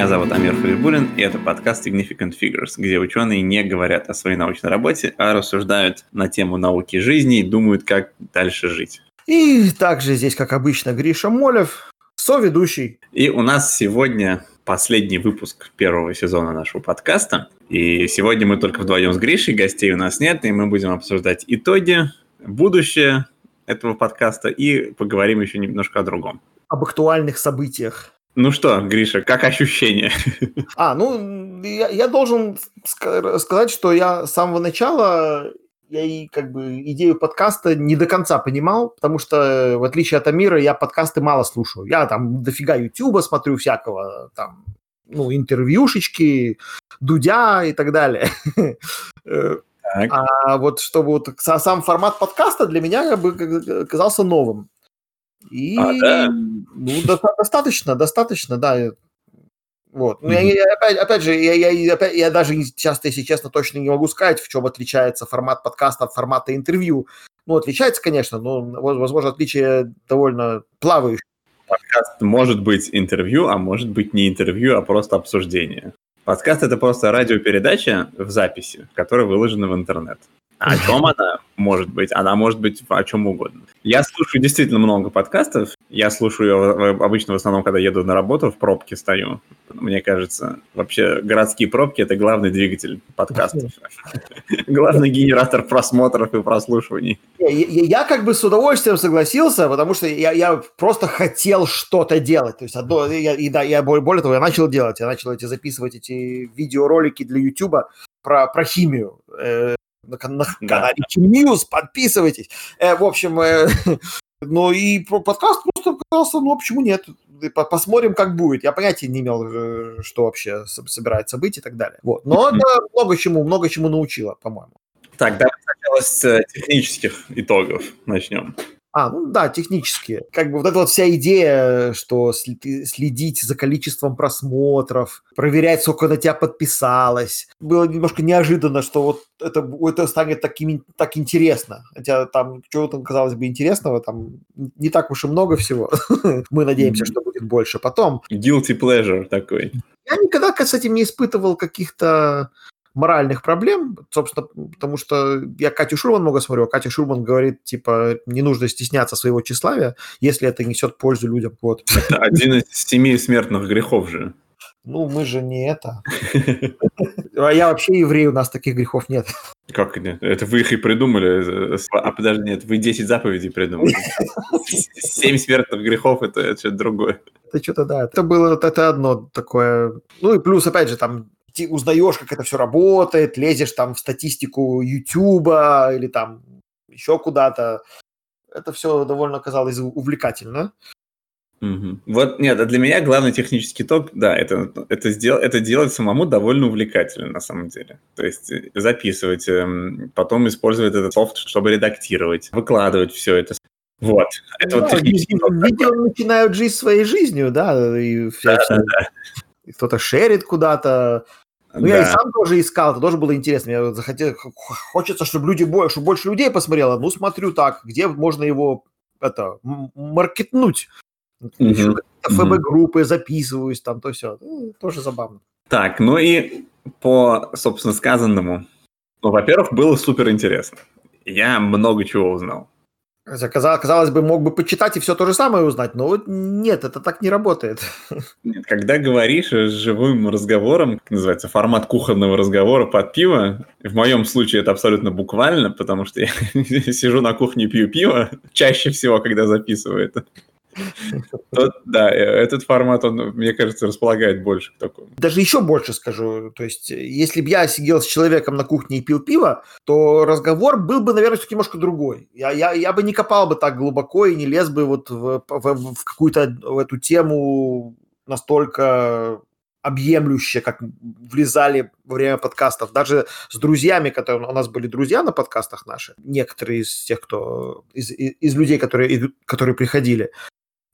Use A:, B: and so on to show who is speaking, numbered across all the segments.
A: Меня зовут Амир Фарибулин, и это подкаст Significant Figures, где ученые не говорят о своей научной работе, а рассуждают на тему науки жизни и думают, как дальше жить.
B: И также здесь, как обычно, Гриша Молев, соведущий.
A: И у нас сегодня последний выпуск первого сезона нашего подкаста. И сегодня мы только вдвоем с Гришей, гостей у нас нет, и мы будем обсуждать итоги, будущее этого подкаста и поговорим еще немножко о другом.
B: Об актуальных событиях.
A: Ну что, Гриша, как ощущения?
B: А, ну, я, я должен сказать, что я с самого начала я и как бы идею подкаста не до конца понимал, потому что в отличие от Амира я подкасты мало слушаю. Я там дофига Ютуба смотрю всякого, там, ну, интервьюшечки, Дудя и так далее. Так. А вот чтобы вот сам формат подкаста для меня как бы казался новым. И а, да? ну, достаточно, достаточно, да. Вот. Ну, mm-hmm. я, я, опять, опять же, я, я, опять, я даже часто, если честно, точно не могу сказать, в чем отличается формат подкаста от формата интервью. Ну, отличается, конечно, но, возможно, отличие довольно плавающее.
A: Подкаст может быть интервью, а может быть не интервью, а просто обсуждение. Подкаст — это просто радиопередача в записи, которая выложена в интернет. О чем она может быть? Она может быть о чем угодно. Я слушаю действительно много подкастов. Я слушаю обычно в основном, когда еду на работу, в пробке стою. Мне кажется, вообще городские пробки — это главный двигатель подкастов. Главный генератор просмотров и прослушиваний.
B: Я как бы с удовольствием согласился, потому что я просто хотел что-то делать. То есть одно, и да, я более того, я начал делать. Я начал эти записывать эти видеоролики для YouTube про, про химию. Э, на, на канале News, подписывайтесь. Э, в общем, э, ну и подкаст просто показался, ну а почему нет? Посмотрим, как будет. Я понятия не имел, э, что вообще собирается быть и так далее. Вот. Но это много чему, много чему научило, по-моему.
A: Так, давай сначала с технических итогов начнем.
B: А, ну да, технически. Как бы вот эта вот вся идея, что следить за количеством просмотров, проверять, сколько на тебя подписалось. Было немножко неожиданно, что вот это, это станет таким, так интересно. Хотя там чего-то, казалось бы, интересного, там не так уж и много всего. Мы надеемся, что будет больше потом.
A: Guilty pleasure такой.
B: Я никогда с этим не испытывал каких-то моральных проблем, собственно, потому что я Катю Шурман много смотрю, а Катя Шурман говорит, типа, не нужно стесняться своего тщеславия, если это несет пользу людям. Вот.
A: Это один из семи смертных грехов же.
B: Ну, мы же не это. А я вообще еврей, у нас таких грехов нет.
A: Как нет? Это вы их и придумали. А подожди, нет, вы 10 заповедей придумали. Семь смертных грехов это, это что-то другое.
B: Это что-то, да. Это было это одно такое. Ну и плюс, опять же, там ты узнаешь, как это все работает, лезешь там в статистику Ютуба или там еще куда-то. Это все довольно казалось увлекательно.
A: Угу. Вот, нет, а для меня главный технический итог, да, это, это, сдел, это делать самому довольно увлекательно на самом деле. То есть э, записывать, эм, потом использовать этот софт, чтобы редактировать, выкладывать все это. Вот. Это
B: ну, вот технический Видео начинают жить своей жизнью, да, и да, да, да. кто-то шерит куда-то, ну, да. я и сам тоже искал, это тоже было интересно. Мне захотел, хочется, чтобы люди больше, чтобы больше людей посмотрело. Ну, смотрю так, где можно его это маркетнуть. Mm-hmm. ФБ-группы, записываюсь, там, то все. Ну, тоже забавно.
A: Так, ну и по, собственно, сказанному. Ну, во-первых, было супер интересно. Я много чего узнал.
B: Казалось, бы, мог бы почитать и все то же самое узнать, но вот нет, это так не работает.
A: Нет, когда говоришь живым разговором, как называется, формат кухонного разговора под пиво, в моем случае это абсолютно буквально, потому что я сижу на кухне пью пиво, чаще всего, когда записываю это. Да, э, этот формат, он, мне кажется, располагает больше к такому.
B: Даже еще больше скажу. То есть, если бы я сидел с человеком на кухне и пил пиво, то разговор был бы, наверное, все-таки немножко другой. Я, я, я бы не копал бы так глубоко и не лез бы вот в, в, в какую-то в эту тему настолько объемлюще, как влезали во время подкастов. Даже с друзьями, которые у нас были друзья на подкастах наши, некоторые из тех, кто из, из людей, которые, которые приходили,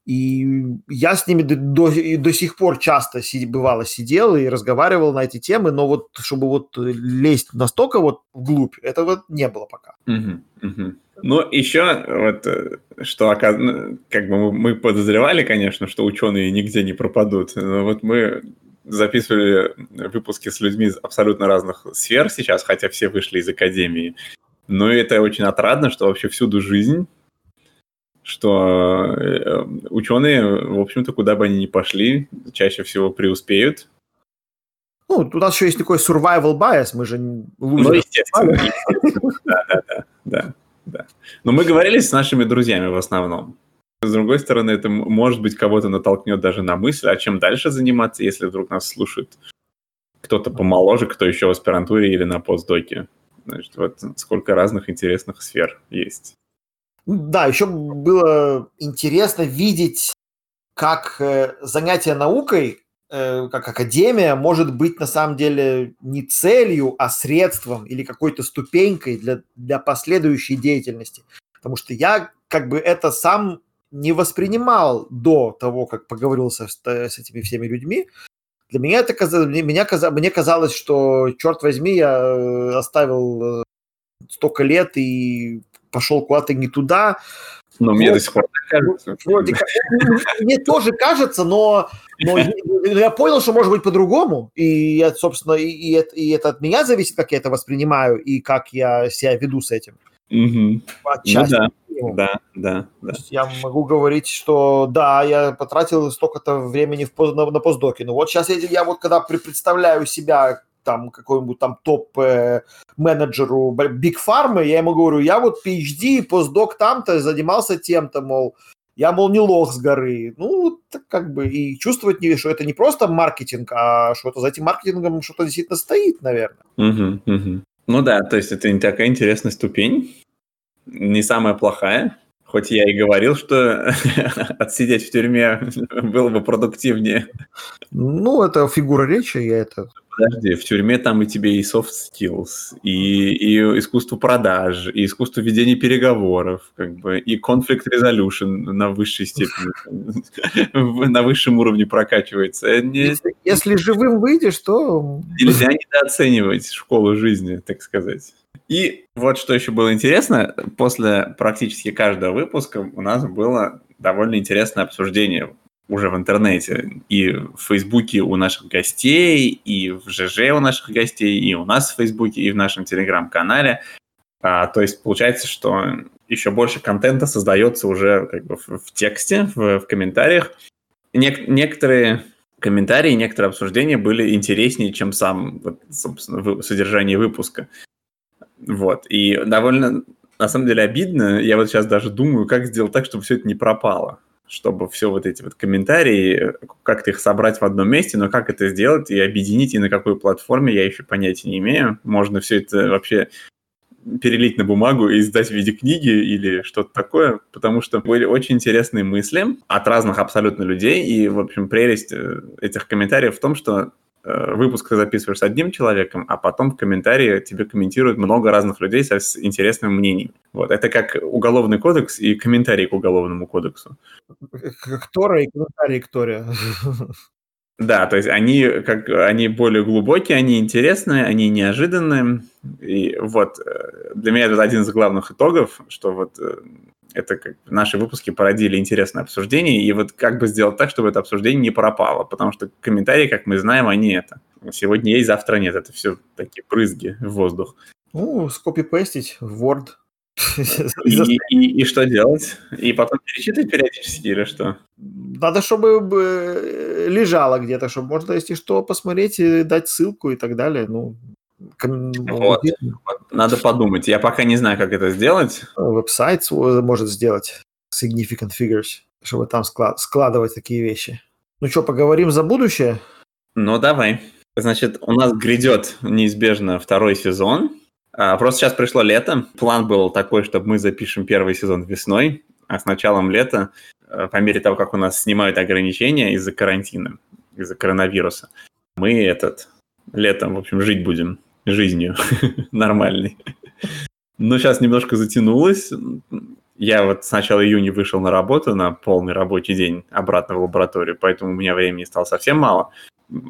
B: и я с ними до, до, сих пор часто си, бывало сидел и разговаривал на эти темы, но вот чтобы вот лезть настолько вот вглубь, этого не было пока.
A: Угу, угу. Ну, еще вот, э, что ну, как бы мы подозревали, конечно, что ученые нигде не пропадут, но вот мы записывали выпуски с людьми из абсолютно разных сфер сейчас, хотя все вышли из академии. Но это очень отрадно, что вообще всюду жизнь, что э, ученые, в общем-то, куда бы они ни пошли, чаще всего преуспеют.
B: Ну, у нас еще есть такой survival bias, мы же
A: лузеры. Ну, естественно, естественно. Да, да, да, да, да. Но мы говорили с нашими друзьями в основном. С другой стороны, это, может быть, кого-то натолкнет даже на мысль, а чем дальше заниматься, если вдруг нас слушает кто-то помоложе, кто еще в аспирантуре или на постдоке. Значит, вот сколько разных интересных сфер есть.
B: Да, еще было интересно видеть, как э, занятие наукой, э, как академия, может быть на самом деле не целью, а средством или какой-то ступенькой для, для последующей деятельности. Потому что я как бы это сам не воспринимал до того, как поговорил со, с этими всеми людьми. Для меня это казалось, мне, меня, мне казалось, что, черт возьми, я э, оставил э, столько лет и пошел куда-то не туда.
A: Но вот. мне до сих пор кажется. Вроде
B: как, мне тоже кажется, но, но я понял, что может быть по-другому. И, я, собственно, и, и, это, и это от меня зависит, как я это воспринимаю и как я себя веду с этим.
A: Угу. Ну, да. Да, да, да.
B: Я могу говорить, что да, я потратил столько-то времени в, на, на постдоке. Но вот сейчас я, я вот когда представляю себя там какой-нибудь там топ-менеджеру Big Pharma, я ему говорю, я вот PhD, постдок там-то, занимался тем-то, мол, я, мол, не лох с горы. Ну, так как бы и чувствовать, не, что это не просто маркетинг, а что-то за этим маркетингом что-то действительно стоит, наверное.
A: Угу, угу. Ну да, то есть это не такая интересная ступень не самая плохая. Хоть я и говорил, что отсидеть в тюрьме было бы продуктивнее.
B: Ну, это фигура речи, я это...
A: Подожди, в тюрьме там и тебе и soft skills, и, и искусство продаж, и искусство ведения переговоров, как бы, и conflict resolution на высшей степени, на высшем уровне прокачивается.
B: Если, если живым выйдешь, то...
A: Нельзя недооценивать школу жизни, так сказать. И вот что еще было интересно, после практически каждого выпуска у нас было довольно интересное обсуждение уже в интернете. И в Фейсбуке у наших гостей, и в ЖЖ у наших гостей, и у нас в Фейсбуке, и в нашем Телеграм-канале. А, то есть получается, что еще больше контента создается уже как бы в, в тексте, в, в комментариях. Нек- некоторые комментарии, некоторые обсуждения были интереснее, чем сам, вот, собственно, содержание выпуска. Вот. И довольно, на самом деле, обидно. Я вот сейчас даже думаю, как сделать так, чтобы все это не пропало. Чтобы все вот эти вот комментарии, как-то их собрать в одном месте, но как это сделать и объединить, и на какой платформе, я еще понятия не имею. Можно все это вообще перелить на бумагу и издать в виде книги или что-то такое, потому что были очень интересные мысли от разных абсолютно людей, и, в общем, прелесть э, этих комментариев в том, что выпуск ты записываешь с одним человеком, а потом в комментарии тебе комментируют много разных людей со, с интересным мнением. Вот. Это как уголовный кодекс и комментарий к уголовному кодексу.
B: Ктора и комментарий Ктора.
A: Да, то есть они, как, они более глубокие, они интересные, они неожиданные. И вот э, для меня это один из главных итогов, что вот э, это как наши выпуски породили интересное обсуждение, и вот как бы сделать так, чтобы это обсуждение не пропало, потому что комментарии, как мы знаем, они это. Сегодня есть, завтра нет, это все такие брызги в воздух.
B: Ну, скопипестить в Word.
A: И, и, и что делать? И потом перечитывать периодически или что?
B: Надо, чтобы э, лежало где-то, чтобы можно, если что, посмотреть и дать ссылку и так далее. Ну,
A: вот. Надо подумать. Я пока не знаю, как это сделать.
B: Веб-сайт может сделать significant figures, чтобы там склад- складывать такие вещи. Ну что, поговорим за будущее?
A: Ну, давай. Значит, у нас грядет неизбежно второй сезон. А, просто сейчас пришло лето. План был такой, чтобы мы запишем первый сезон весной, а с началом лета, э, по мере того, как у нас снимают ограничения из-за карантина, из-за коронавируса, мы этот летом, в общем, жить будем жизнью нормальной. Но сейчас немножко затянулось. Я вот с начала июня вышел на работу на полный рабочий день обратно в лабораторию, поэтому у меня времени стало совсем мало.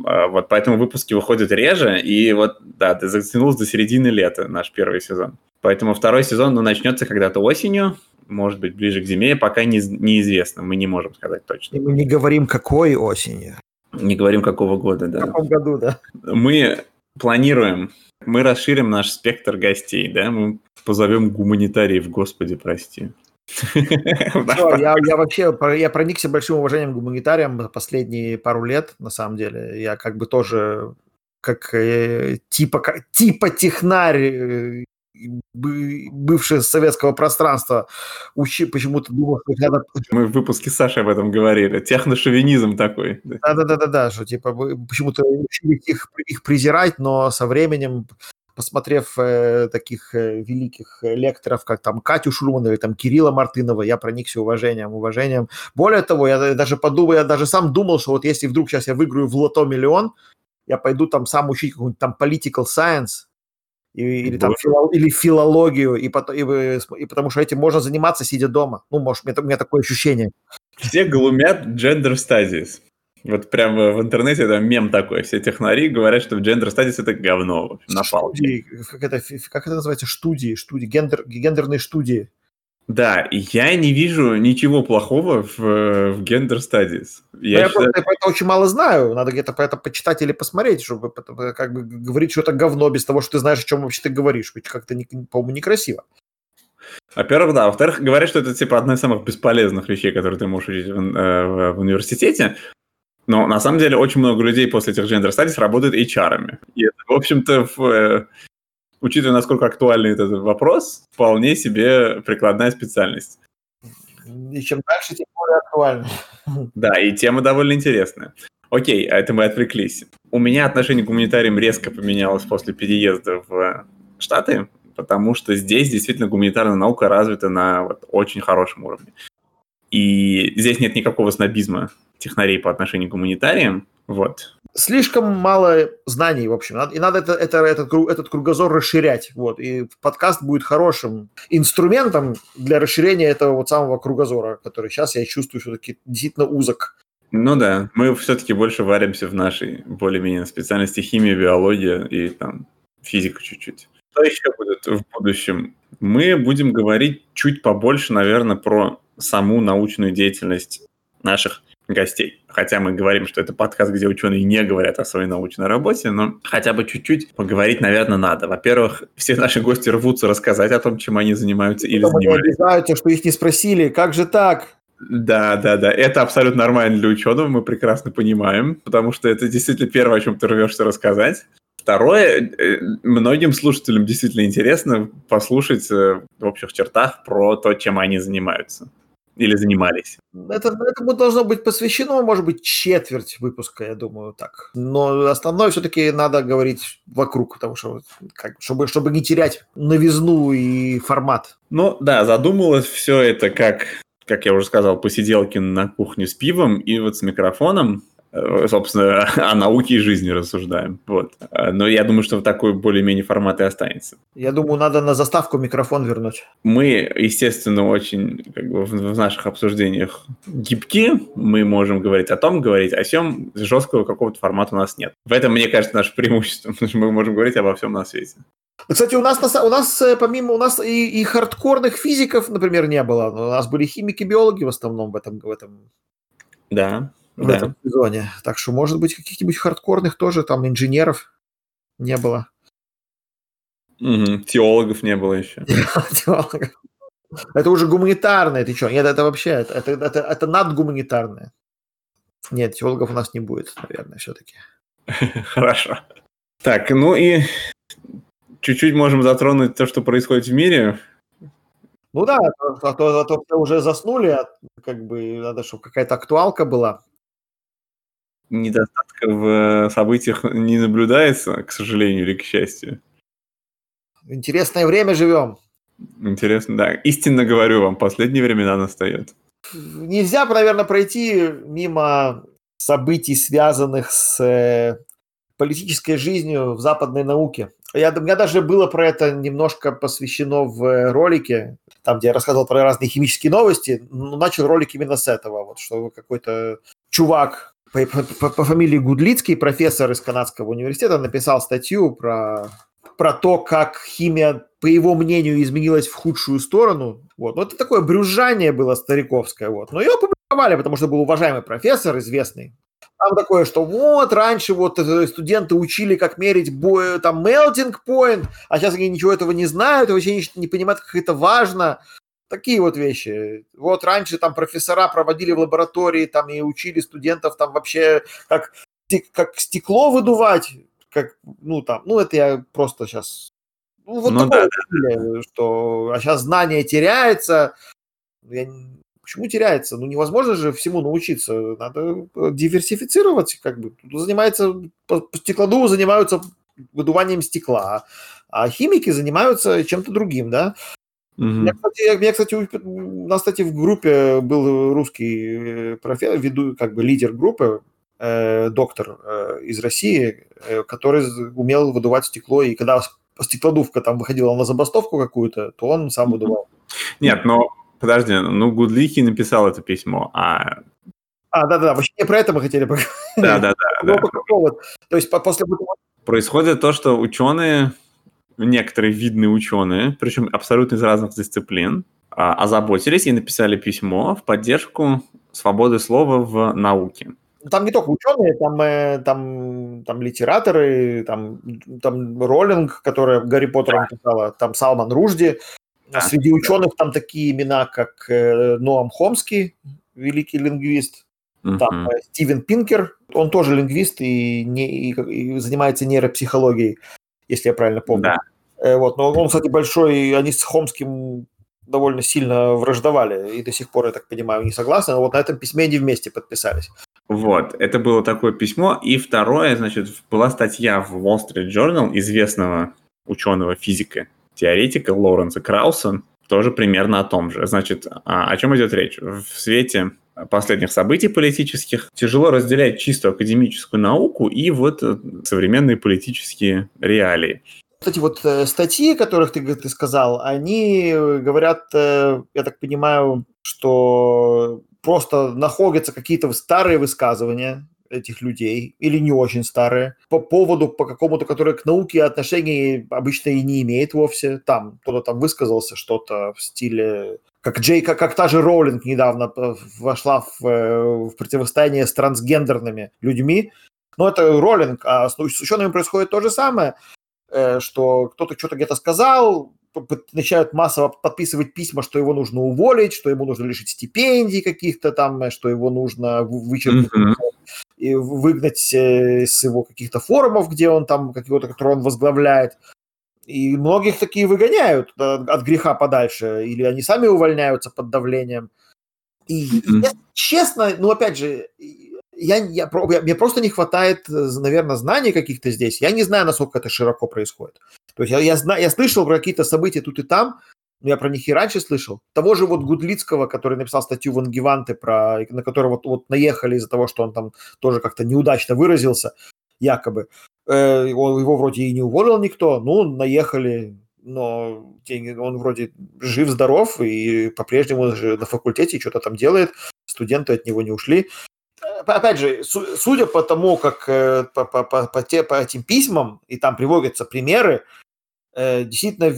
A: А, вот поэтому выпуски выходят реже, и вот, да, ты затянулось до середины лета наш первый сезон. Поэтому второй сезон ну, начнется когда-то осенью, может быть, ближе к зиме, пока не, неизвестно, мы не можем сказать точно.
B: И мы не говорим, какой осенью.
A: Не говорим, какого года, да.
B: В каком году, да.
A: Мы планируем, мы расширим наш спектр гостей, да, мы позовем гуманитариев, господи, прости.
B: я, я вообще я проникся большим уважением к гуманитариям последние пару лет, на самом деле. Я как бы тоже как э, типа, как, типа технарь, э, бывший советского пространства, учи, почему-то думал, что надо...
A: Мы в выпуске Саши об этом говорили. Техношовинизм такой.
B: Да-да-да, что типа почему-то их, их презирать, но со временем посмотрев э, таких э, великих лекторов, как там Катю Шурман или там Кирилла Мартынова, я проникся уважением, уважением. Более того, я даже подумал, я даже сам думал, что вот если вдруг сейчас я выиграю в лото миллион, я пойду там сам учить какой-нибудь там political science, и, или, там, фило, или филологию, и, и, и потому что этим можно заниматься, сидя дома. Ну, может, у меня, у меня такое ощущение.
A: Все глумят gender studies. Вот прямо в интернете там мем такой. Все технари говорят, что gender studies это говно. На
B: палке. Как это, как это называется? Студии, студии, гендер, гендерные студии.
A: Да, я не вижу ничего плохого в, в Gender Studies.
B: Я, я считаю... просто про это очень мало знаю. Надо где-то про это почитать или посмотреть, чтобы как бы говорить что-то говно без того, что ты знаешь, о чем вообще ты говоришь. Ведь как-то, по-моему, некрасиво.
A: Во-первых, да. Во-вторых, говорят, что это типа одна из самых бесполезных вещей, которые ты можешь учить в, э, в, в университете. Но на самом деле очень много людей после этих Gender Studies работают HR-ами. И это, в общем-то, в, э, учитывая, насколько актуальный этот вопрос, вполне себе прикладная специальность.
B: И чем дальше, тем более актуально.
A: Да, и тема довольно интересная. Окей, а это мы отвлеклись. У меня отношение к гуманитариям резко поменялось после переезда в Штаты, потому что здесь действительно гуманитарная наука развита на вот очень хорошем уровне. И здесь нет никакого снобизма технарей по отношению к гуманитариям. Вот
B: слишком мало знаний, в общем. И надо это, это, этот, этот кругозор расширять. Вот. И подкаст будет хорошим инструментом для расширения этого вот самого кругозора, который сейчас я чувствую все-таки действительно узок.
A: Ну да, мы все-таки больше варимся в нашей более-менее специальности химия, биология и там физика чуть-чуть. Что еще будет в будущем? Мы будем говорить чуть побольше, наверное, про саму научную деятельность наших гостей. Хотя мы говорим, что это подкаст, где ученые не говорят о своей научной работе, но хотя бы чуть-чуть поговорить, наверное, надо. Во-первых, все наши гости рвутся рассказать о том, чем они занимаются или Потом занимаются.
B: обижаются, что их не спросили. Как же так?
A: Да, да, да. Это абсолютно нормально для ученого, мы прекрасно понимаем, потому что это действительно первое, о чем ты рвешься рассказать. Второе, э, многим слушателям действительно интересно послушать э, в общих чертах про то, чем они занимаются или занимались?
B: Это, этому должно быть посвящено, может быть, четверть выпуска, я думаю, так. Но основное все-таки надо говорить вокруг, потому что как, чтобы, чтобы не терять новизну и формат.
A: Ну да, задумалось все это как, как я уже сказал, посиделки на кухне с пивом и вот с микрофоном. Э, собственно, о науке и жизни рассуждаем. Вот. Э, но я думаю, что в такой более-менее формат и останется.
B: Я думаю, надо на заставку микрофон вернуть.
A: Мы, естественно, очень как бы, в наших обсуждениях гибки. Мы можем говорить о том, говорить о всем. Жесткого какого-то формата у нас нет. В этом, мне кажется, наше преимущество, потому что мы можем говорить обо всем на свете.
B: Кстати, у нас, у нас э, помимо у нас и, и хардкорных физиков, например, не было. У нас были химики-биологи в основном в этом, в этом
A: да
B: в да. этом сезоне. Так что, может быть, каких-нибудь хардкорных тоже там инженеров не было.
A: Угу. Теологов не было еще.
B: Теологов. Это уже гуманитарное, ты что? Нет, это вообще, это, это, это, это надгуманитарное. Нет, теологов у нас не будет, наверное, все-таки.
A: Хорошо. Так, ну и чуть-чуть можем затронуть то, что происходит в мире.
B: Ну да, а то, а то, а уже заснули, а как бы надо, чтобы какая-то актуалка была
A: недостатка в э, событиях не наблюдается, к сожалению или к счастью.
B: Интересное время живем.
A: Интересно, да. Истинно говорю вам, последние времена настает.
B: Нельзя, наверное, пройти мимо событий, связанных с э, политической жизнью в западной науке. Я, у меня даже было про это немножко посвящено в э, ролике, там, где я рассказывал про разные химические новости. Но начал ролик именно с этого, вот, что какой-то чувак по, по, по фамилии Гудлицкий, профессор из канадского университета, написал статью про, про то, как химия, по его мнению, изменилась в худшую сторону. Вот. Но это такое брюзжание было стариковское. Вот. Но ее опубликовали, потому что был уважаемый профессор, известный. Там такое, что вот раньше вот э, студенты учили, как мерить бой, там melting point, а сейчас они ничего этого не знают, вообще не, не понимают, как это важно. Такие вот вещи. Вот раньше там профессора проводили в лаборатории там и учили студентов там вообще как, как стекло выдувать, как, ну там, ну это я просто сейчас ну, вот ну, такое, да, что а сейчас знание теряется. Я, почему теряется? Ну, невозможно же всему научиться. Надо э, диверсифицировать, как бы. Тут занимается, по, стеклодуву занимаются выдуванием стекла, а химики занимаются чем-то другим, да? Mm-hmm. Я, кстати, я, я, кстати, у нас, кстати, в группе был русский э, профессор, веду, как бы лидер группы, э, доктор э, из России, э, который умел выдувать стекло, и когда стеклодувка там выходила на забастовку какую-то, то он сам выдувал.
A: Нет, но подожди, ну Гудлихи написал это письмо, а...
B: А, да-да, вообще не про это мы хотели поговорить.
A: Да-да-да. да.
B: То есть после...
A: Происходит то, что ученые, некоторые видные ученые, причем абсолютно из разных дисциплин, а, озаботились и написали письмо в поддержку свободы слова в науке.
B: Там не только ученые, там, э, там, там литераторы, там, там Роллинг, которая Гарри Поттером писала, там Салман Ружди. Да. Среди ученых там такие имена, как э, Ноам Хомский, великий лингвист, там э, Стивен Пинкер, он тоже лингвист и, не, и, и занимается нейропсихологией, если я правильно помню. Да. Э, вот, но он, кстати, большой, они с Хомским довольно сильно враждовали, и до сих пор, я так понимаю, не согласны, но вот на этом письме они вместе подписались.
A: Вот, это было такое письмо. И второе, значит, была статья в Wall Street Journal известного ученого физика, теоретика Лоуренса Крауса, тоже примерно о том же. Значит, а, о чем идет речь? В свете последних событий политических тяжело разделять чисто академическую науку и вот э, современные политические реалии.
B: Кстати, вот э, статьи, которых ты, ты сказал, они говорят, э, я так понимаю, что просто находятся какие-то старые высказывания этих людей, или не очень старые, по поводу, по какому-то, который к науке отношений обычно и не имеет вовсе. Там кто-то там высказался что-то в стиле как Джей, как, как та же Роулинг недавно вошла в, э, в противостояние с трансгендерными людьми. Но это Роллинг, а с, с учеными происходит то же самое, э, что кто-то что-то где-то сказал, начинают массово подписывать письма, что его нужно уволить, что ему нужно лишить стипендий каких-то там, что его нужно вычеркнуть mm-hmm. и выгнать э, с его каких-то форумов, где он там, какого-то, который он возглавляет. И многих такие выгоняют от греха подальше, или они сами увольняются под давлением. И, mm-hmm. честно, ну, опять же, я, я, я, мне просто не хватает, наверное, знаний каких-то здесь. Я не знаю, насколько это широко происходит. То есть я, я, знаю, я слышал про какие-то события тут и там, но я про них и раньше слышал. Того же вот Гудлицкого, который написал статью в Ангеванте, про, на которого вот, вот наехали из-за того, что он там тоже как-то неудачно выразился, якобы. Э, он, его вроде и не уволил никто, ну, наехали, но он вроде жив-здоров и по-прежнему на факультете что-то там делает, студенты от него не ушли опять же, судя по тому, как э, по, по, по, по, те, по этим письмам, и там приводятся примеры, э, действительно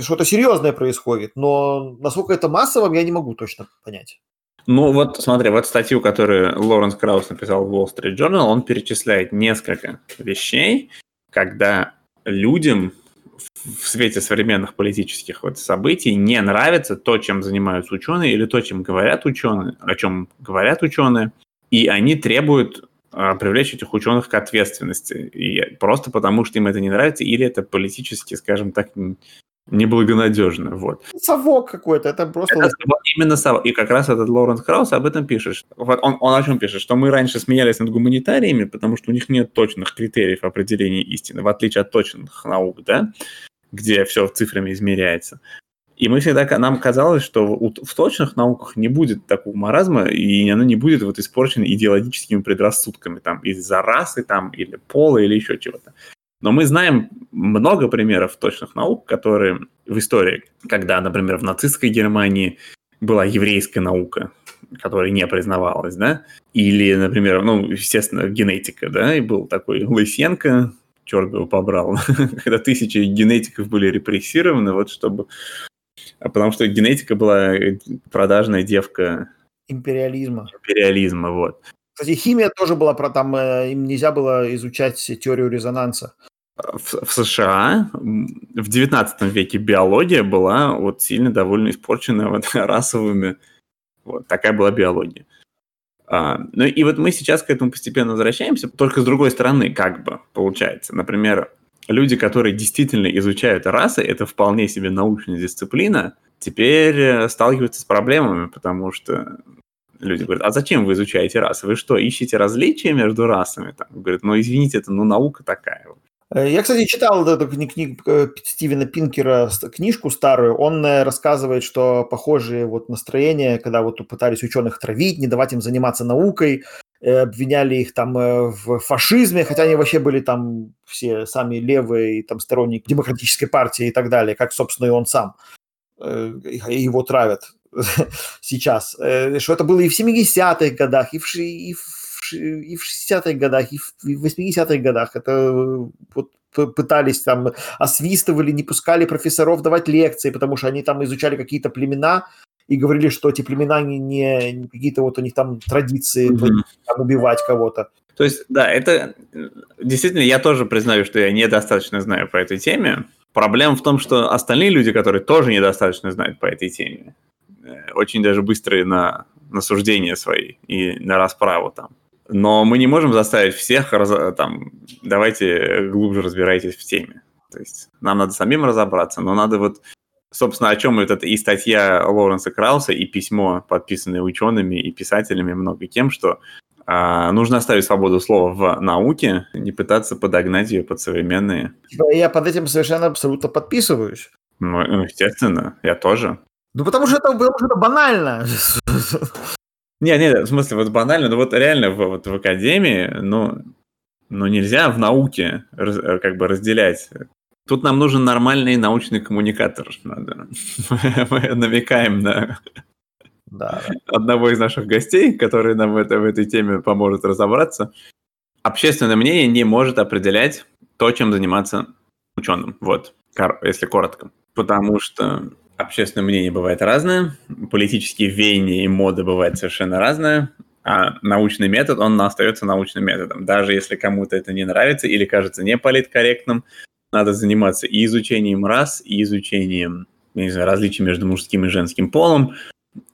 B: что-то серьезное происходит, но насколько это массовым, я не могу точно понять.
A: Ну вот смотри, вот статью, которую Лоренс Краус написал в Wall Street Journal, он перечисляет несколько вещей, когда людям в свете современных политических вот событий не нравится то, чем занимаются ученые, или то, чем говорят ученые, о чем говорят ученые, и они требуют а, привлечь этих ученых к ответственности. И просто потому, что им это не нравится, или это политически, скажем так, неблагонадежно. Вот.
B: Совок какой-то, это просто...
A: Это именно совок. И как раз этот Лоренс Краус об этом пишет. Вот он, он о чем пишет? Что мы раньше смеялись над гуманитариями, потому что у них нет точных критериев определения истины, в отличие от точных наук, да, где все цифрами измеряется. И мы всегда, нам казалось, что в точных науках не будет такого маразма, и оно не будет вот испорчено идеологическими предрассудками, там, из-за расы, там, или пола, или еще чего-то. Но мы знаем много примеров точных наук, которые в истории, когда, например, в нацистской Германии была еврейская наука, которая не признавалась, да, или, например, ну, естественно, генетика, да, и был такой Лысенко, черт бы его побрал, когда тысячи генетиков были репрессированы, вот чтобы потому что генетика была э, продажная девка
B: империализма.
A: Империализма, вот.
B: Кстати, химия тоже была про там, э, им нельзя было изучать теорию резонанса.
A: В, в США в 19 веке биология была вот сильно довольно испорчена вот расовыми. Вот такая была биология. А, ну и вот мы сейчас к этому постепенно возвращаемся, только с другой стороны, как бы, получается. Например, люди, которые действительно изучают расы, это вполне себе научная дисциплина, теперь э, сталкиваются с проблемами, потому что люди говорят, а зачем вы изучаете расы? Вы что, ищете различия между расами? Там, говорят, ну извините, это ну наука такая.
B: Э, я, кстати, читал эту книгу э, Стивена Пинкера, книжку старую. Он э, рассказывает, что похожие вот настроения, когда вот пытались ученых травить, не давать им заниматься наукой, обвиняли их там в фашизме, хотя они вообще были там все сами левые, там сторонники демократической партии и так далее, как, собственно, и он сам. Его травят сейчас. Что это было и в 70-х годах, и в, и в и в 60-х годах, и в 80-х годах. Это вот пытались там, освистывали, не пускали профессоров давать лекции, потому что они там изучали какие-то племена и говорили, что эти племена не, не какие-то вот у них там традиции mm-hmm. там, убивать кого-то.
A: То есть, да, это действительно, я тоже признаю, что я недостаточно знаю по этой теме. Проблема в том, что остальные люди, которые тоже недостаточно знают по этой теме, э, очень даже быстрые на, на суждения свои и на расправу там. Но мы не можем заставить всех, там, давайте глубже разбирайтесь в теме. То есть нам надо самим разобраться, но надо вот, собственно, о чем это и статья Лоуренса Крауса, и письмо, подписанное учеными и писателями много кем, что а, нужно оставить свободу слова в науке, не пытаться подогнать ее под современные.
B: Я под этим совершенно абсолютно подписываюсь.
A: Ну, естественно, я тоже.
B: Ну, потому что это, что это банально.
A: Не, не, в смысле, вот банально, ну вот реально в, вот в академии, ну, ну нельзя в науке раз, э, как бы разделять. Тут нам нужен нормальный научный коммуникатор. Надо. Мы намекаем на да. одного из наших гостей, который нам в, это, в этой теме поможет разобраться. Общественное мнение не может определять то, чем заниматься ученым. Вот, если коротко. Потому что общественное мнение бывает разное, политические веяния и моды бывают совершенно разные, а научный метод, он остается научным методом. Даже если кому-то это не нравится или кажется неполиткорректным, надо заниматься и изучением рас, и изучением не знаю, различий между мужским и женским полом,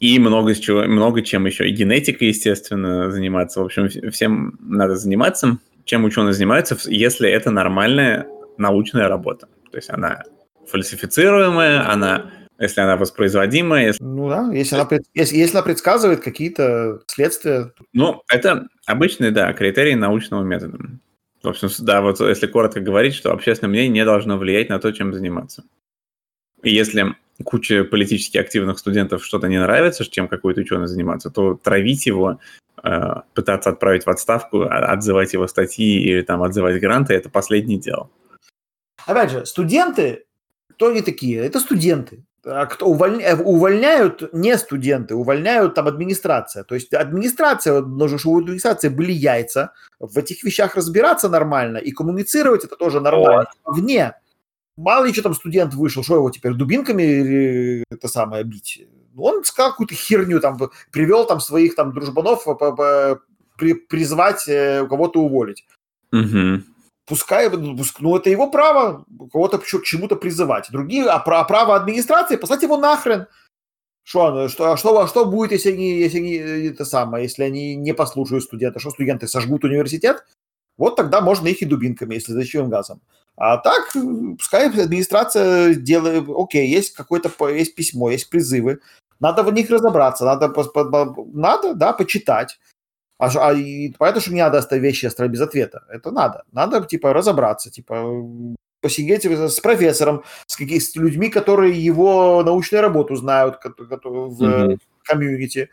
A: и много, чего, много чем еще. И генетикой, естественно, заниматься. В общем, всем надо заниматься. Чем ученые занимаются, если это нормальная научная работа. То есть она фальсифицируемая, она если она воспроизводимая. Если...
B: Ну да, если она, если, если она предсказывает какие-то следствия.
A: Ну, это обычный, да, критерий научного метода. В общем, да, вот если коротко говорить, что общественное мнение не должно влиять на то, чем заниматься. И если куча политически активных студентов что-то не нравится, чем какой-то ученый заниматься, то травить его, э, пытаться отправить в отставку, а, отзывать его статьи или там отзывать гранты – это последнее дело.
B: Опять же, студенты, кто они такие? Это студенты. А кто увольня... Э, увольняют не студенты, увольняют там администрация. То есть администрация, нужно, чтобы у администрации были яйца, в этих вещах разбираться нормально и коммуницировать это тоже нормально. Вот. Вне. Мало ли что там студент вышел, что его теперь дубинками это самое бить? Он сказал какую-то херню, там, привел там своих там дружбанов при, призвать э, кого-то уволить.
A: Угу
B: пускай, ну, это его право кого-то к чему-то призывать. Другие, а, а право администрации послать его нахрен. Что, что, что, что будет, если они, если они, это самое, если они не послушают студента? Что студенты сожгут университет? Вот тогда можно их и дубинками, если зачем газом. А так, пускай администрация делает, окей, есть какое-то, есть письмо, есть призывы, надо в них разобраться, надо, надо, да, почитать. А, а и понятно, что не надо оставить вещи оставить без ответа. Это надо. Надо, типа, разобраться, типа, посидеть с профессором, с, какими, с людьми, которые его научную работу знают которые в mm-hmm. комьюнити.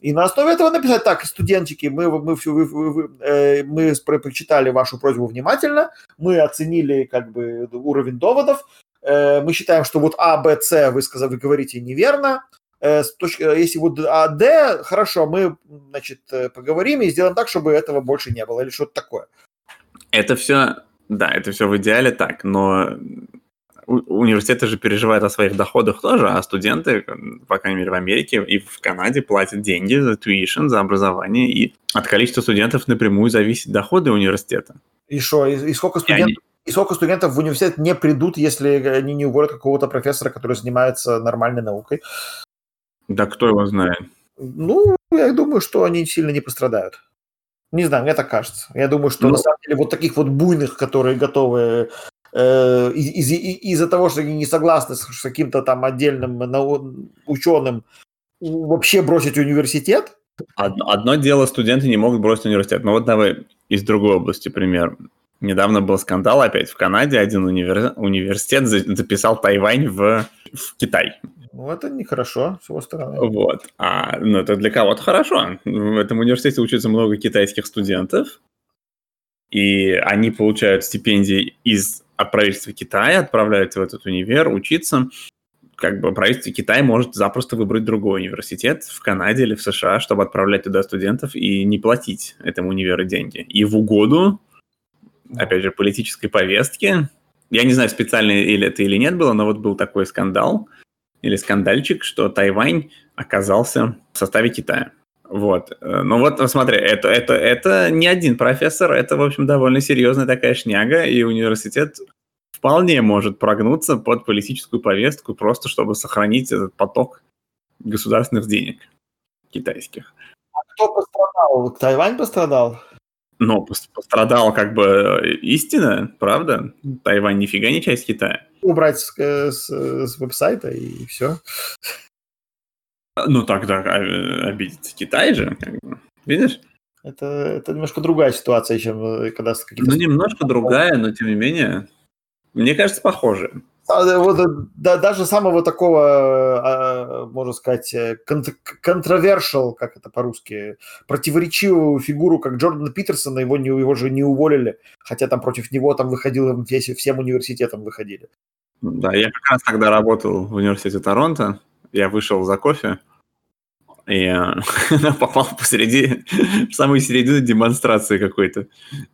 B: И на основе этого написать так, студентики, мы, мы, мы, мы, э, мы прочитали вашу просьбу внимательно, мы оценили как бы уровень доводов, э, мы считаем, что вот А, Б, С вы, сказали, вы говорите неверно, Э, э, если вот а D, хорошо, мы, значит, э, поговорим и сделаем так, чтобы этого больше не было, или что-то такое.
A: Это все, да, это все в идеале так, но университеты же переживают о своих доходах тоже, а студенты, по крайней мере, в Америке и в Канаде платят деньги за tuition, за образование, и от количества студентов напрямую зависят доходы университета.
B: И что, и, и сколько студентов? И они... И сколько студентов в университет не придут, если они не уволят какого-то профессора, который занимается нормальной наукой?
A: Да кто его знает?
B: Ну, я думаю, что они сильно не пострадают. Не знаю, мне так кажется. Я думаю, что ну, на самом деле вот таких вот буйных, которые готовы э, из- из- из-за того, что они не согласны с каким-то там отдельным ученым вообще бросить университет.
A: Одно, одно дело, студенты не могут бросить университет. Но вот давай из другой области пример. Недавно был скандал опять в Канаде. Один универ... университет записал Тайвань в, в Китай.
B: Ну, это нехорошо, с его стороны.
A: Вот. А, ну, это для кого-то хорошо. В этом университете учатся много китайских студентов, и они получают стипендии из от правительства Китая, отправляются в этот универ учиться. Как бы правительство Китая может запросто выбрать другой университет в Канаде или в США, чтобы отправлять туда студентов и не платить этому универу деньги. И в угоду, опять же, политической повестки, я не знаю, специально или это или нет было, но вот был такой скандал, или скандальчик, что Тайвань оказался в составе Китая. Вот. Ну вот, смотри, это, это, это не один профессор, это, в общем, довольно серьезная такая шняга, и университет вполне может прогнуться под политическую повестку, просто чтобы сохранить этот поток государственных денег китайских.
B: А кто пострадал? Тайвань пострадал?
A: Ну, пострадал как бы истина, правда? Тайвань нифига не часть Китая
B: убрать с, э, с, с веб-сайта и все.
A: Ну, тогда обидится Китай же, как бы. видишь?
B: Это, это немножко другая ситуация, чем э, когда.
A: Ну, немножко другая, но тем не менее, мне кажется, похоже.
B: А, вот, да, даже самого такого, а, можно сказать, контровершал, как это по-русски, противоречивую фигуру, как Джордан Питерсона, его, не, его же не уволили, хотя там против него там выходило, всем университетам выходили.
A: Да, я как раз тогда работал в университете Торонто. Я вышел за кофе и э, попал посреди, в самую середину демонстрации какой-то.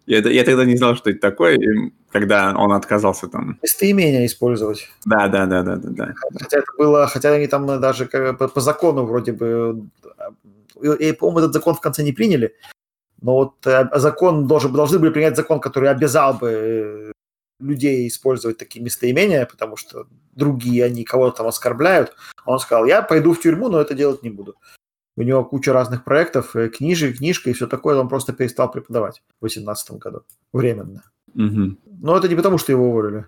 A: Я, я тогда не знал, что это такое, и когда он отказался там.
B: Местоимение использовать.
A: Да, да, да, да, да, да.
B: Хотя это было, хотя они там даже по, по закону вроде бы, и, по-моему, этот закон в конце не приняли, но вот э, закон должен, должны были принять закон, который обязал бы э, людей использовать такие местоимения, потому что другие, они кого-то там оскорбляют. Он сказал, я пойду в тюрьму, но это делать не буду. У него куча разных проектов, э, книжек, книжка и все такое, он просто перестал преподавать в 2018 году. Временно.
A: Угу.
B: Но это не потому, что его уволили.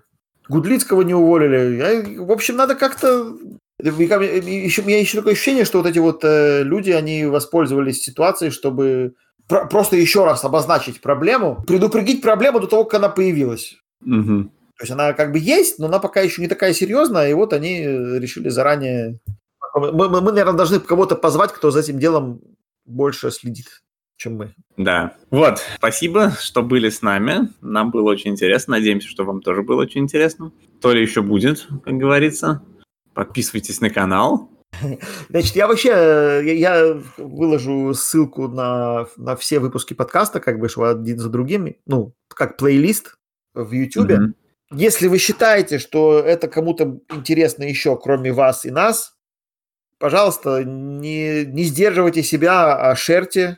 B: Гудлицкого не уволили. Я, в общем, надо как-то... Еще, у меня еще такое ощущение, что вот эти вот э, люди, они воспользовались ситуацией, чтобы про- просто еще раз обозначить проблему, предупредить проблему до того, как она появилась.
A: Угу.
B: То есть она как бы есть, но она пока еще не такая серьезная, и вот они э, решили заранее... Мы, мы, мы наверное, должны кого-то позвать, кто за этим делом больше следит, чем мы.
A: Да. Вот, спасибо, что были с нами. Нам было очень интересно. Надеемся, что вам тоже было очень интересно. То ли еще будет, как говорится. Подписывайтесь на канал.
B: Значит, я вообще, э, я, я выложу ссылку на, на все выпуски подкаста, как бы, что один за другим, ну, как плейлист, в YouTube. Mm-hmm. Если вы считаете, что это кому-то интересно еще, кроме вас и нас, пожалуйста, не, не сдерживайте себя, а шерьте,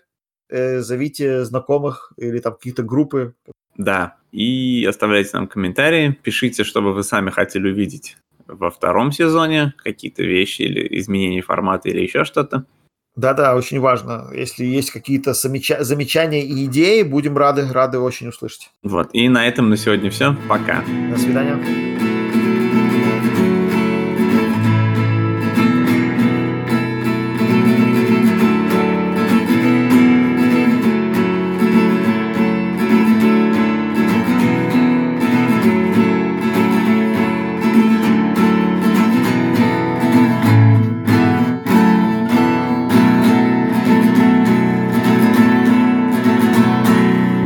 B: э, зовите знакомых или там какие-то группы.
A: Да, и оставляйте нам комментарии, пишите, что бы вы сами хотели увидеть во втором сезоне, какие-то вещи или изменения формата или еще что-то.
B: Да-да, очень важно. Если есть какие-то замеча- замечания и идеи, будем рады, рады очень услышать.
A: Вот, и на этом на сегодня все. Пока.
B: До свидания.